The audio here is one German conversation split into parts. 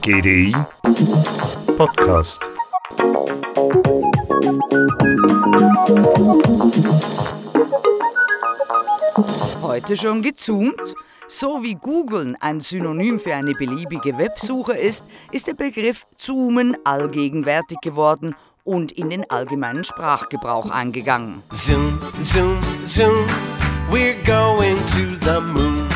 GDI Podcast. Heute schon gezoomt? So wie Googlen ein Synonym für eine beliebige Websuche ist, ist der Begriff Zoomen allgegenwärtig geworden und in den allgemeinen Sprachgebrauch eingegangen. Zoom, zoom, zoom, we're going to the moon.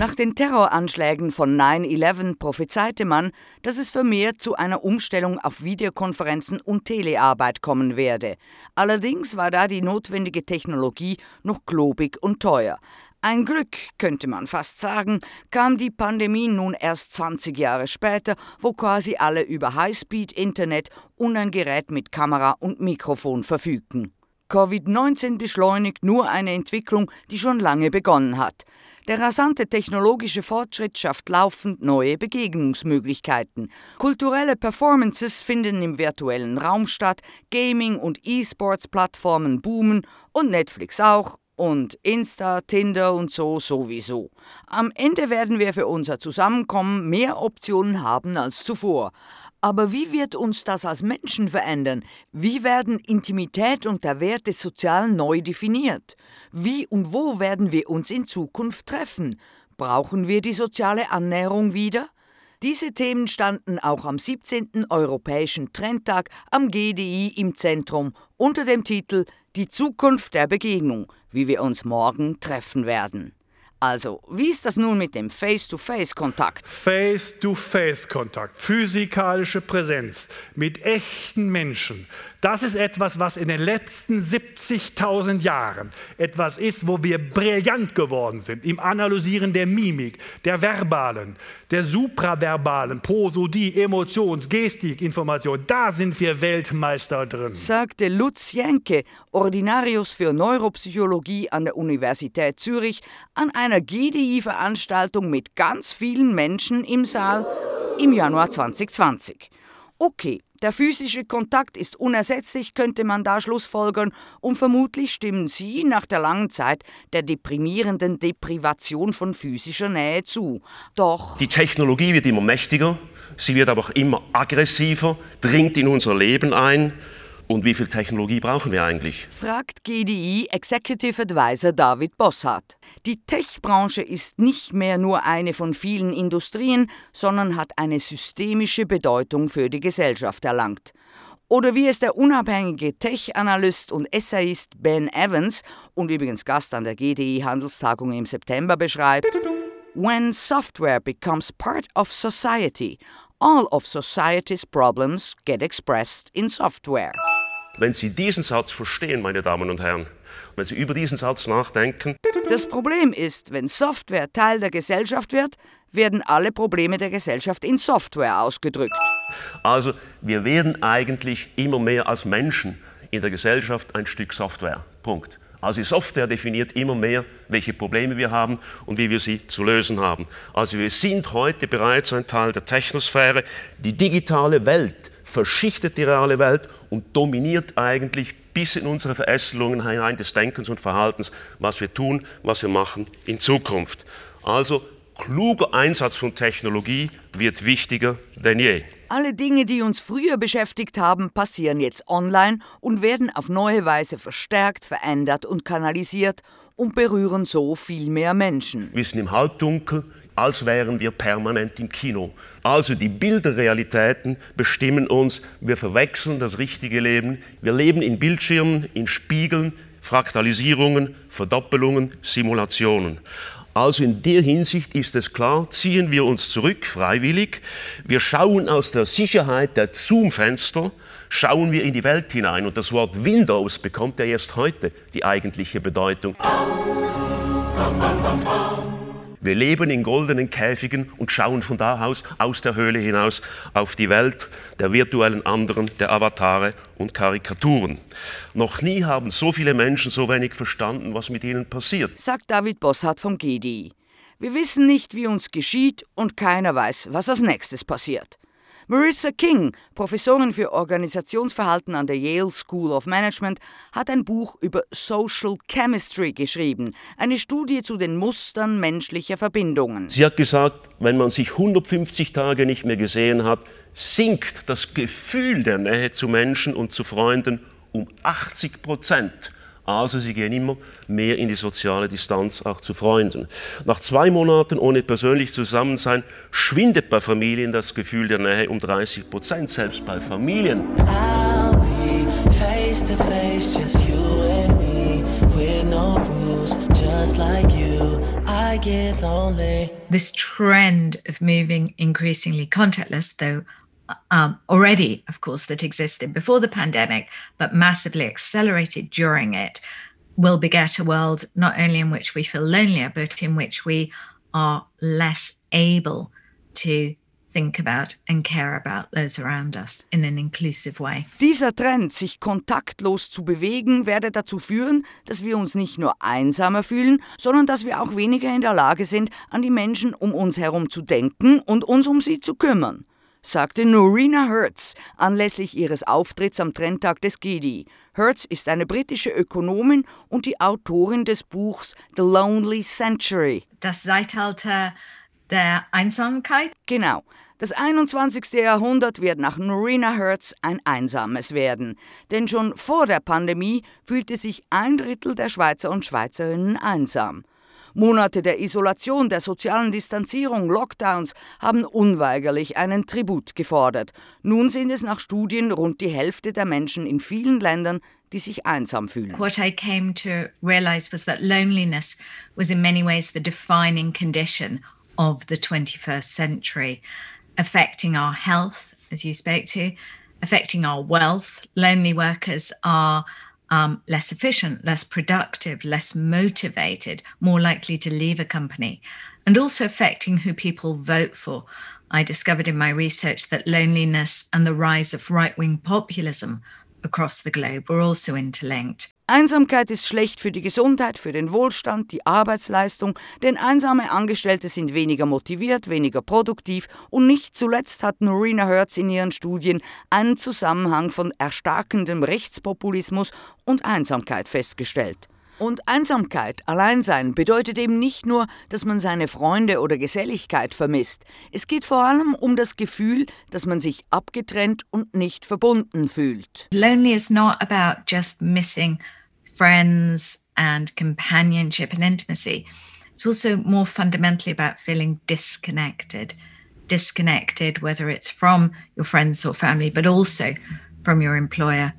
Nach den Terroranschlägen von 9-11 prophezeite man, dass es vermehrt zu einer Umstellung auf Videokonferenzen und Telearbeit kommen werde. Allerdings war da die notwendige Technologie noch globig und teuer. Ein Glück, könnte man fast sagen, kam die Pandemie nun erst 20 Jahre später, wo quasi alle über Highspeed-Internet und ein Gerät mit Kamera und Mikrofon verfügten. Covid-19 beschleunigt nur eine Entwicklung, die schon lange begonnen hat. Der rasante technologische Fortschritt schafft laufend neue Begegnungsmöglichkeiten. Kulturelle Performances finden im virtuellen Raum statt, Gaming- und E-Sports-Plattformen boomen und Netflix auch und Insta, Tinder und so sowieso. Am Ende werden wir für unser Zusammenkommen mehr Optionen haben als zuvor. Aber wie wird uns das als Menschen verändern? Wie werden Intimität und der Wert des Sozialen neu definiert? Wie und wo werden wir uns in Zukunft treffen? Brauchen wir die soziale Annäherung wieder? Diese Themen standen auch am 17. Europäischen Trendtag am GDI im Zentrum unter dem Titel Die Zukunft der Begegnung, wie wir uns morgen treffen werden. Also, wie ist das nun mit dem Face-to-Face-Kontakt? Face-to-Face-Kontakt, physikalische Präsenz mit echten Menschen. Das ist etwas, was in den letzten 70.000 Jahren etwas ist, wo wir brillant geworden sind im Analysieren der Mimik, der verbalen, der supraverbalen, Prosodie, Emotions-, Gestik, Information. Da sind wir Weltmeister drin. Sagte Lutz Jenke, Ordinarius für Neuropsychologie an der Universität Zürich, an einer GDI-Veranstaltung mit ganz vielen Menschen im Saal im Januar 2020. Okay, der physische Kontakt ist unersetzlich, könnte man da schlussfolgern, und vermutlich stimmen Sie nach der langen Zeit der deprimierenden Deprivation von physischer Nähe zu. Doch Die Technologie wird immer mächtiger, sie wird aber auch immer aggressiver, dringt in unser Leben ein. Und wie viel Technologie brauchen wir eigentlich? fragt GDI Executive Advisor David Bossart. Die Tech-Branche ist nicht mehr nur eine von vielen Industrien, sondern hat eine systemische Bedeutung für die Gesellschaft erlangt. Oder wie es der unabhängige Tech-Analyst und Essayist Ben Evans und übrigens Gast an der GDI-Handelstagung im September beschreibt: When software becomes part of society, all of society's problems get expressed in software. Wenn Sie diesen Satz verstehen, meine Damen und Herren, wenn Sie über diesen Satz nachdenken, Das Problem ist, wenn Software Teil der Gesellschaft wird, werden alle Probleme der Gesellschaft in Software ausgedrückt. also wir werden eigentlich immer mehr als Menschen in der Gesellschaft ein Stück Software. Punkt. Also die Software definiert immer mehr, welche Probleme wir haben und wie wir sie zu lösen haben. Also wir sind heute bereits ein Teil der Technosphäre. Die digitale Welt verschichtet die reale Welt und dominiert eigentlich bis in unsere Verästelungen hinein des Denkens und Verhaltens, was wir tun, was wir machen in Zukunft. Also kluger Einsatz von Technologie wird wichtiger denn je. Alle Dinge, die uns früher beschäftigt haben, passieren jetzt online und werden auf neue Weise verstärkt, verändert und kanalisiert und berühren so viel mehr Menschen. Wir sind im Halbdunkel, als wären wir permanent im Kino. Also die Bilderrealitäten bestimmen uns, wir verwechseln das richtige Leben. Wir leben in Bildschirmen, in Spiegeln, Fraktalisierungen, Verdoppelungen, Simulationen. Also in der Hinsicht ist es klar, ziehen wir uns zurück, freiwillig. Wir schauen aus der Sicherheit der Zoom-Fenster, schauen wir in die Welt hinein. Und das Wort Windows bekommt ja erst heute die eigentliche Bedeutung. Wir leben in goldenen Käfigen und schauen von da aus, aus der Höhle hinaus, auf die Welt der virtuellen anderen, der Avatare und Karikaturen. Noch nie haben so viele Menschen so wenig verstanden, was mit ihnen passiert. Sagt David Bossart vom GDI. Wir wissen nicht, wie uns geschieht und keiner weiß, was als nächstes passiert. Marissa King, Professorin für Organisationsverhalten an der Yale School of Management, hat ein Buch über Social Chemistry geschrieben, eine Studie zu den Mustern menschlicher Verbindungen. Sie hat gesagt, wenn man sich 150 Tage nicht mehr gesehen hat, sinkt das Gefühl der Nähe zu Menschen und zu Freunden um 80 Prozent. Also sie gehen immer mehr in die soziale Distanz auch zu Freunden. Nach zwei Monaten ohne persönlich Zusammensein schwindet bei Familien das Gefühl der Nähe um 30 Prozent, selbst bei Familien. I'll be face to face, just you and me, with no rules, just like you. I get lonely. This trend of moving increasingly contactless, though um, already, of course, that existed before the pandemic, but massively accelerated during it, will beget a world not only in which we feel lonelier, but in which we are less able to think about and care about those around us in an inclusive way. Dieser Trend, sich kontaktlos zu bewegen, werde dazu führen, dass wir uns nicht nur einsamer fühlen, sondern dass wir auch weniger in der Lage sind, an die Menschen um uns herum zu denken und uns um sie zu kümmern sagte Norina Hertz anlässlich ihres Auftritts am Trendtag des GIDI. Hertz ist eine britische Ökonomin und die Autorin des Buchs The Lonely Century. Das Zeitalter der Einsamkeit? Genau. Das 21. Jahrhundert wird nach Norina Hertz ein einsames werden. Denn schon vor der Pandemie fühlte sich ein Drittel der Schweizer und Schweizerinnen einsam. Monate der Isolation, der sozialen Distanzierung, Lockdowns haben unweigerlich einen Tribut gefordert. Nun sind es nach Studien rund die Hälfte der Menschen in vielen Ländern, die sich einsam fühlen. What I came to realize was that loneliness was in many ways the defining condition of the 21st century, affecting our health, as you spoke to, affecting our wealth. Lonely workers are um, less efficient, less productive, less motivated, more likely to leave a company, and also affecting who people vote for. I discovered in my research that loneliness and the rise of right wing populism across the globe were also interlinked. Einsamkeit ist schlecht für die Gesundheit, für den Wohlstand, die Arbeitsleistung, denn einsame Angestellte sind weniger motiviert, weniger produktiv und nicht zuletzt hat Norina Hertz in ihren Studien einen Zusammenhang von erstarkendem Rechtspopulismus und Einsamkeit festgestellt. Und Einsamkeit, Alleinsein bedeutet eben nicht nur, dass man seine Freunde oder Geselligkeit vermisst. Es geht vor allem um das Gefühl, dass man sich abgetrennt und nicht verbunden fühlt. Lonely is not about just missing friends and companionship and intimacy. It's also more fundamentally about feeling disconnected. Disconnected, whether it's from your friends or family, but also from your employer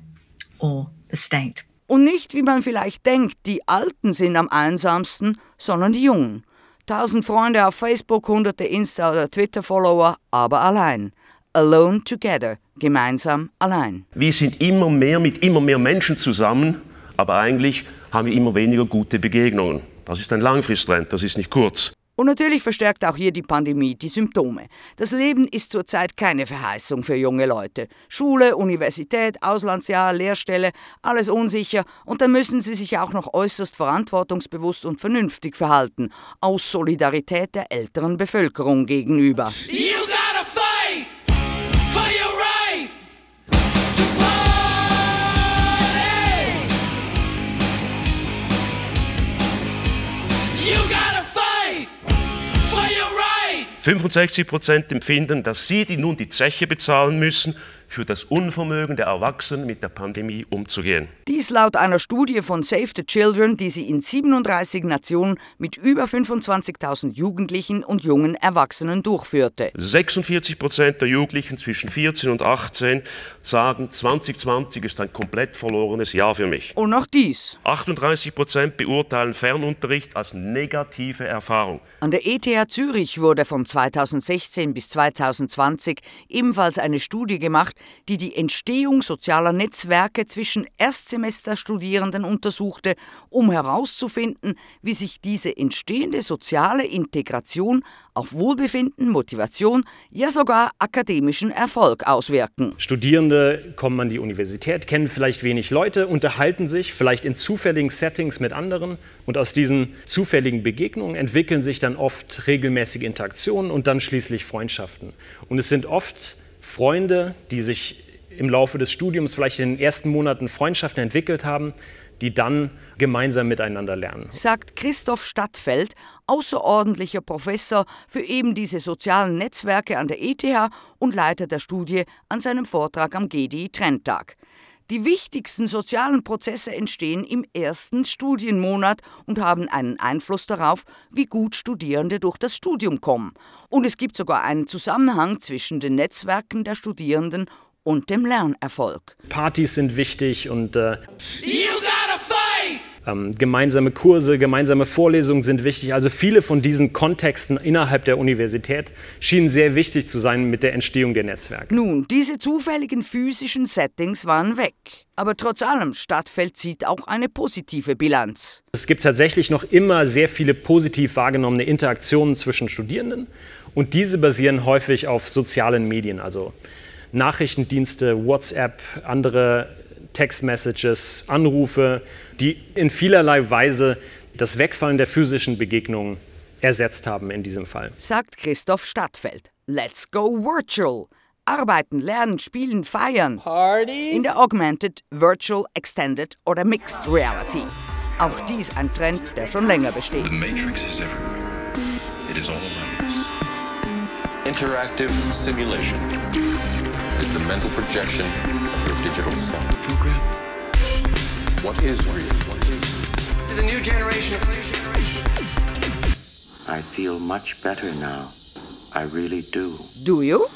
or the state. Und nicht, wie man vielleicht denkt, die Alten sind am einsamsten, sondern die Jungen. Tausend Freunde auf Facebook, hunderte Insta- oder Twitter-Follower, aber allein. Alone together, gemeinsam allein. Wir sind immer mehr mit immer mehr Menschen zusammen aber eigentlich haben wir immer weniger gute Begegnungen. Das ist ein Langfristtrend, das ist nicht kurz. Und natürlich verstärkt auch hier die Pandemie die Symptome. Das Leben ist zurzeit keine Verheißung für junge Leute. Schule, Universität, Auslandsjahr, Lehrstelle, alles unsicher und dann müssen sie sich auch noch äußerst verantwortungsbewusst und vernünftig verhalten, aus Solidarität der älteren Bevölkerung gegenüber. You 65 Prozent empfinden, dass sie die nun die Zeche bezahlen müssen für das Unvermögen der Erwachsenen mit der Pandemie umzugehen. Dies laut einer Studie von Save the Children, die sie in 37 Nationen mit über 25.000 Jugendlichen und jungen Erwachsenen durchführte. 46 Prozent der Jugendlichen zwischen 14 und 18 sagen, 2020 ist ein komplett verlorenes Jahr für mich. Und noch dies. 38 Prozent beurteilen Fernunterricht als negative Erfahrung. An der ETH Zürich wurde von 2016 bis 2020 ebenfalls eine Studie gemacht, die die Entstehung sozialer Netzwerke zwischen Erstsemesterstudierenden untersuchte, um herauszufinden, wie sich diese entstehende soziale Integration auf Wohlbefinden, Motivation, ja sogar akademischen Erfolg auswirken. Studierende kommen an die Universität, kennen vielleicht wenig Leute, unterhalten sich vielleicht in zufälligen Settings mit anderen und aus diesen zufälligen Begegnungen entwickeln sich dann oft regelmäßige Interaktionen und dann schließlich Freundschaften. Und es sind oft Freunde, die sich im Laufe des Studiums vielleicht in den ersten Monaten Freundschaften entwickelt haben, die dann gemeinsam miteinander lernen. Sagt Christoph Stadtfeld, außerordentlicher Professor für eben diese sozialen Netzwerke an der ETH und Leiter der Studie an seinem Vortrag am GDI Trendtag. Die wichtigsten sozialen Prozesse entstehen im ersten Studienmonat und haben einen Einfluss darauf, wie gut Studierende durch das Studium kommen. Und es gibt sogar einen Zusammenhang zwischen den Netzwerken der Studierenden und dem Lernerfolg. Partys sind wichtig und äh, ähm, gemeinsame Kurse, gemeinsame Vorlesungen sind wichtig. Also viele von diesen Kontexten innerhalb der Universität schienen sehr wichtig zu sein mit der Entstehung der Netzwerke. Nun, diese zufälligen physischen Settings waren weg. Aber trotz allem, Stadtfeld zieht auch eine positive Bilanz. Es gibt tatsächlich noch immer sehr viele positiv wahrgenommene Interaktionen zwischen Studierenden und diese basieren häufig auf sozialen Medien, also Nachrichtendienste, WhatsApp, andere Textmessages, Anrufe, die in vielerlei Weise das Wegfallen der physischen Begegnungen ersetzt haben in diesem Fall. Sagt Christoph Stadtfeld. Let's go virtual. Arbeiten, lernen, spielen, feiern. Party. In der Augmented, Virtual, Extended oder Mixed Reality. Auch dies ein Trend, der schon länger besteht. The Matrix is everywhere. It is all around us. Interactive simulation is the mental projection digital self. Program. What is real? What is The new generation I feel much better now. I really do. Do you?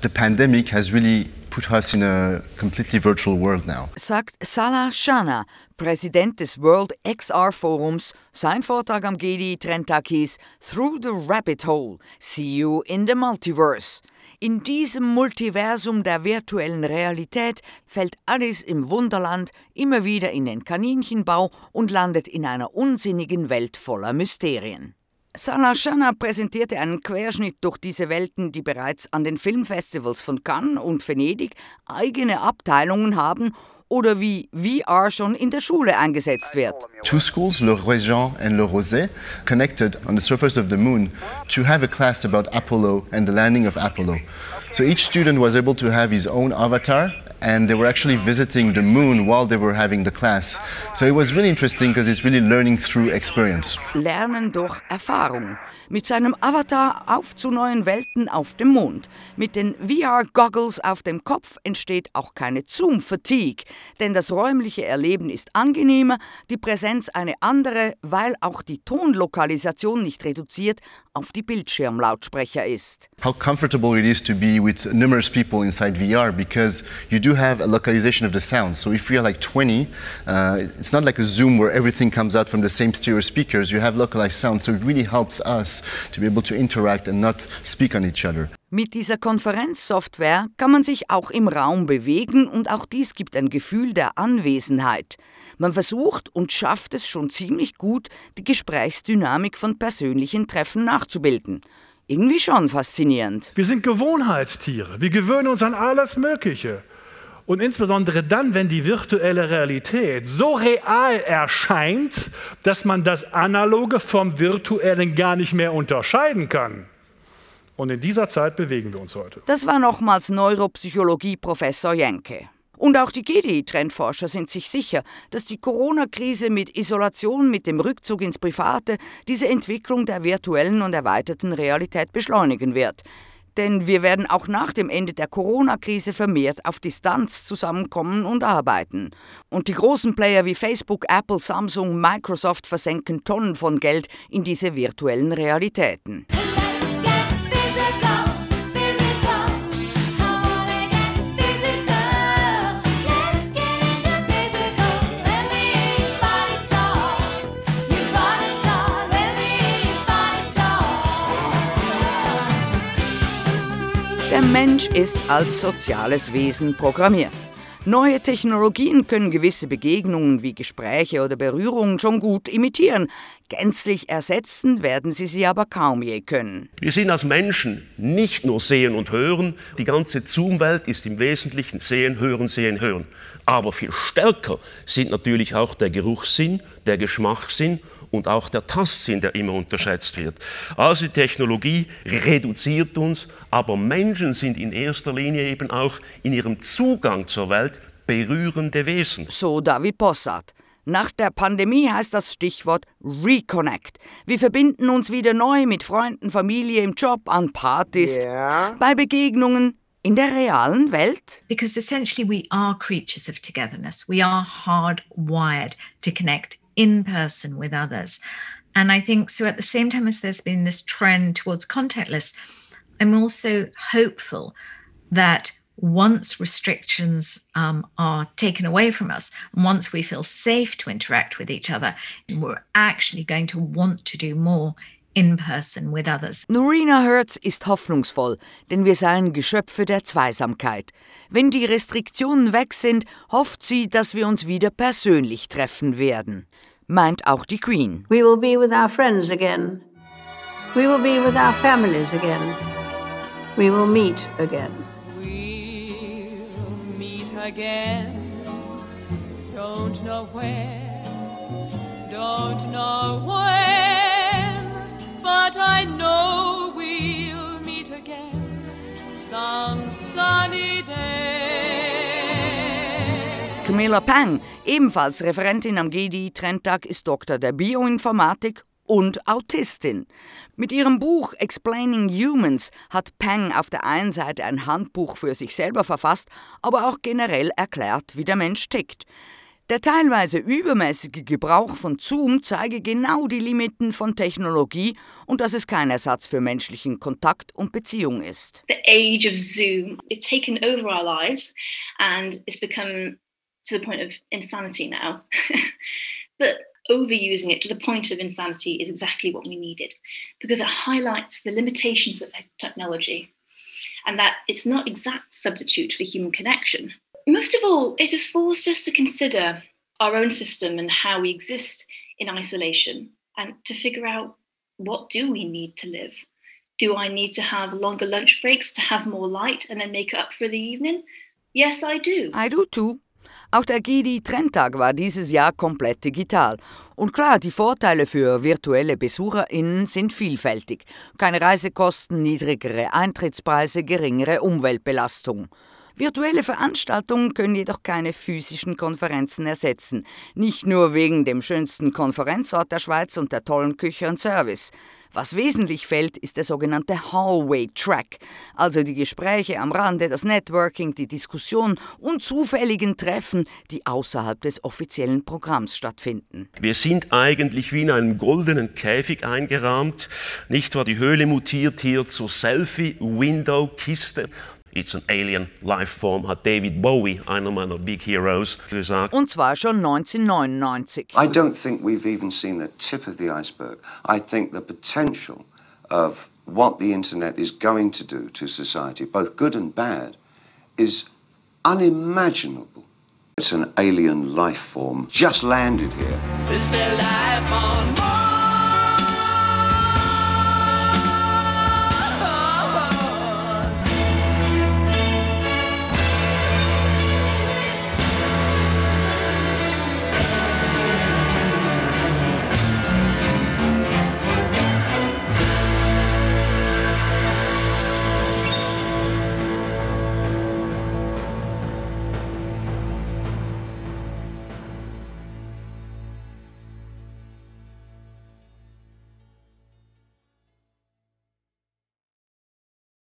The pandemic has really put us in a completely virtual world now. Sagt Salah Shana, Präsident des World XR Forums. Sein Vortrag am GDI Trendtag hieß Through the Rabbit Hole. See you in the Multiverse. In diesem Multiversum der virtuellen Realität fällt Alice im Wunderland immer wieder in den Kaninchenbau und landet in einer unsinnigen Welt voller Mysterien. Salah Shana präsentierte einen Querschnitt durch diese Welten, die bereits an den Filmfestivals von Cannes und Venedig eigene Abteilungen haben oder wie VR schon in der Schule eingesetzt wird. Two schools, Le Régent and Le Rosé, connected on the surface of the moon to have a class about Apollo and the landing of Apollo. So each student was able to have his own avatar and they were actually visiting the moon while they were having the class. So it was really interesting because it's really learning through experience. Lernen durch Erfahrung. Mit seinem Avatar auf zu neuen Welten auf dem Mond. Mit den VR-Goggles auf dem Kopf entsteht auch keine Zoom-Fatigue, denn das räumliche Erleben ist angenehmer, die Präsenz eine andere, weil auch die Tonlokalisation nicht reduziert auf die Bildschirmlautsprecher ist. How comfortable it is to be with numerous people inside VR because you do have a localization of the sound. So if we are like 20, uh, it's not like a Zoom where everything comes out from the same stereo speakers. You have localized sound, so it really helps us to be able to interact and not speak on each other. Mit dieser Konferenzsoftware kann man sich auch im Raum bewegen und auch dies gibt ein Gefühl der Anwesenheit. Man versucht und schafft es schon ziemlich gut, die Gesprächsdynamik von persönlichen Treffen nachzubilden. Irgendwie schon faszinierend. Wir sind Gewohnheitstiere. Wir gewöhnen uns an alles Mögliche. Und insbesondere dann, wenn die virtuelle Realität so real erscheint, dass man das Analoge vom Virtuellen gar nicht mehr unterscheiden kann. Und in dieser Zeit bewegen wir uns heute. Das war nochmals Neuropsychologie-Professor Jenke. Und auch die GDI-Trendforscher sind sich sicher, dass die Corona-Krise mit Isolation, mit dem Rückzug ins Private diese Entwicklung der virtuellen und erweiterten Realität beschleunigen wird. Denn wir werden auch nach dem Ende der Corona-Krise vermehrt auf Distanz zusammenkommen und arbeiten. Und die großen Player wie Facebook, Apple, Samsung, Microsoft versenken Tonnen von Geld in diese virtuellen Realitäten. Mensch ist als soziales Wesen programmiert. Neue Technologien können gewisse Begegnungen wie Gespräche oder Berührungen schon gut imitieren. Gänzlich ersetzen werden sie sie aber kaum je können. Wir sind als Menschen nicht nur Sehen und Hören. Die ganze Zoom-Welt ist im Wesentlichen Sehen, Hören, Sehen, Hören. Aber viel stärker sind natürlich auch der Geruchssinn, der Geschmackssinn und auch der Tastsinn, der immer unterschätzt wird. Also die Technologie reduziert uns, aber Menschen sind in erster Linie eben auch in ihrem Zugang zur Welt berührende Wesen. So David Bossart. Nach der Pandemie heißt das Stichwort Reconnect. Wir verbinden uns wieder neu mit Freunden, Familie, im Job, an Partys, Yeah. bei Begegnungen in der realen Welt. Because essentially, we are creatures of togetherness. We are hardwired to connect in person with others. And I think so, at the same time as there's been this trend towards contactless, I'm also hopeful that once restrictions um, are taken away from us, once we feel safe to interact with each other, we're actually going to want to do more in person with others. Norina Hertz ist hoffnungsvoll, denn wir seien Geschöpfe der Zweisamkeit. Wenn die Restriktionen weg sind, hofft sie, dass wir uns wieder persönlich treffen werden. Meint auch die Queen. We will be with our friends again. We will be with our families again. We will meet again. meet again. Don't know where, don't know when, but I know we'll meet again some sunny day. Camilla Pang, ebenfalls Referentin am GDI-Trendtag, ist Doktor der Bioinformatik und Autistin. Mit ihrem Buch Explaining Humans hat Pang auf der einen Seite ein Handbuch für sich selber verfasst, aber auch generell erklärt, wie der Mensch tickt. Der teilweise übermäßige Gebrauch von Zoom zeige genau die Limiten von Technologie und dass es kein Ersatz für menschlichen Kontakt und Beziehung ist. the age of Zoom. It's taken over our lives and it's become to the point of insanity now. but overusing it to the point of insanity is exactly what we needed because it highlights the limitations of technology and that it's not exact substitute for human connection. Most of all, it has forced us to consider our own system and how we exist in isolation and to figure out what do we need to live? Do I need to have longer lunch breaks to have more light and then make up for the evening? Yes, I do. I do too. Auch der GDI-Trendtag war dieses Jahr komplett digital. Und klar, die Vorteile für virtuelle BesucherInnen sind vielfältig. Keine Reisekosten, niedrigere Eintrittspreise, geringere Umweltbelastung. Virtuelle Veranstaltungen können jedoch keine physischen Konferenzen ersetzen. Nicht nur wegen dem schönsten Konferenzort der Schweiz und der tollen Küche und Service. Was wesentlich fällt, ist der sogenannte Hallway Track, also die Gespräche am Rande, das Networking, die Diskussion und zufälligen Treffen, die außerhalb des offiziellen Programms stattfinden. Wir sind eigentlich wie in einem goldenen Käfig eingerahmt. Nicht wahr? Die Höhle mutiert hier zur Selfie-Window-Kiste. It's an alien life form, hat David Bowie, einer meiner Big Heroes, gesagt. Und zwar schon 1999. I don't think we've even seen the tip of the iceberg. I think the potential of what the internet is going to do to society, both good and bad, is unimaginable. It's an alien life form just landed here.